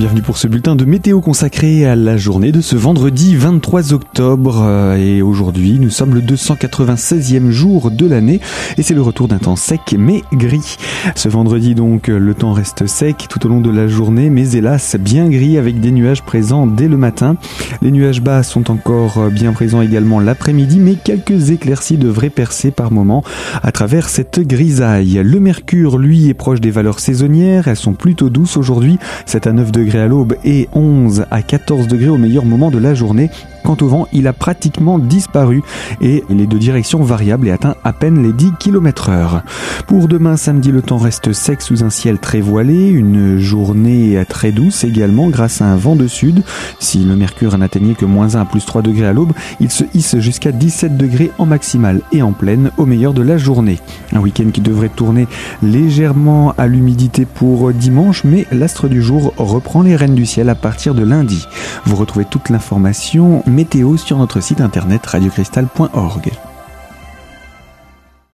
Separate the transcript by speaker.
Speaker 1: Bienvenue pour ce bulletin de météo consacré à la journée de ce vendredi 23 octobre. Euh, et aujourd'hui, nous sommes le 296e jour de l'année et c'est le retour d'un temps sec mais gris. Ce vendredi donc, le temps reste sec tout au long de la journée mais hélas bien gris avec des nuages présents dès le matin. Les nuages bas sont encore bien présents également l'après-midi mais quelques éclaircies devraient percer par moment à travers cette grisaille. Le mercure, lui, est proche des valeurs saisonnières. Elles sont plutôt douces aujourd'hui. C'est à 9 degrés à l'aube et 11 à 14 degrés au meilleur moment de la journée. Quant au vent, il a pratiquement disparu et il est de direction variable et atteint à peine les 10 km heure. Pour demain samedi, le temps reste sec sous un ciel très voilé, une journée très douce également grâce à un vent de sud. Si le mercure n'atteignait que moins 1 à plus 3 degrés à l'aube, il se hisse jusqu'à 17 degrés en maximale et en pleine au meilleur de la journée. Un week-end qui devrait tourner légèrement à l'humidité pour dimanche, mais l'astre du jour reprend les rênes du ciel à partir de lundi. Vous retrouvez toute l'information météo sur notre site internet radiocristal.org.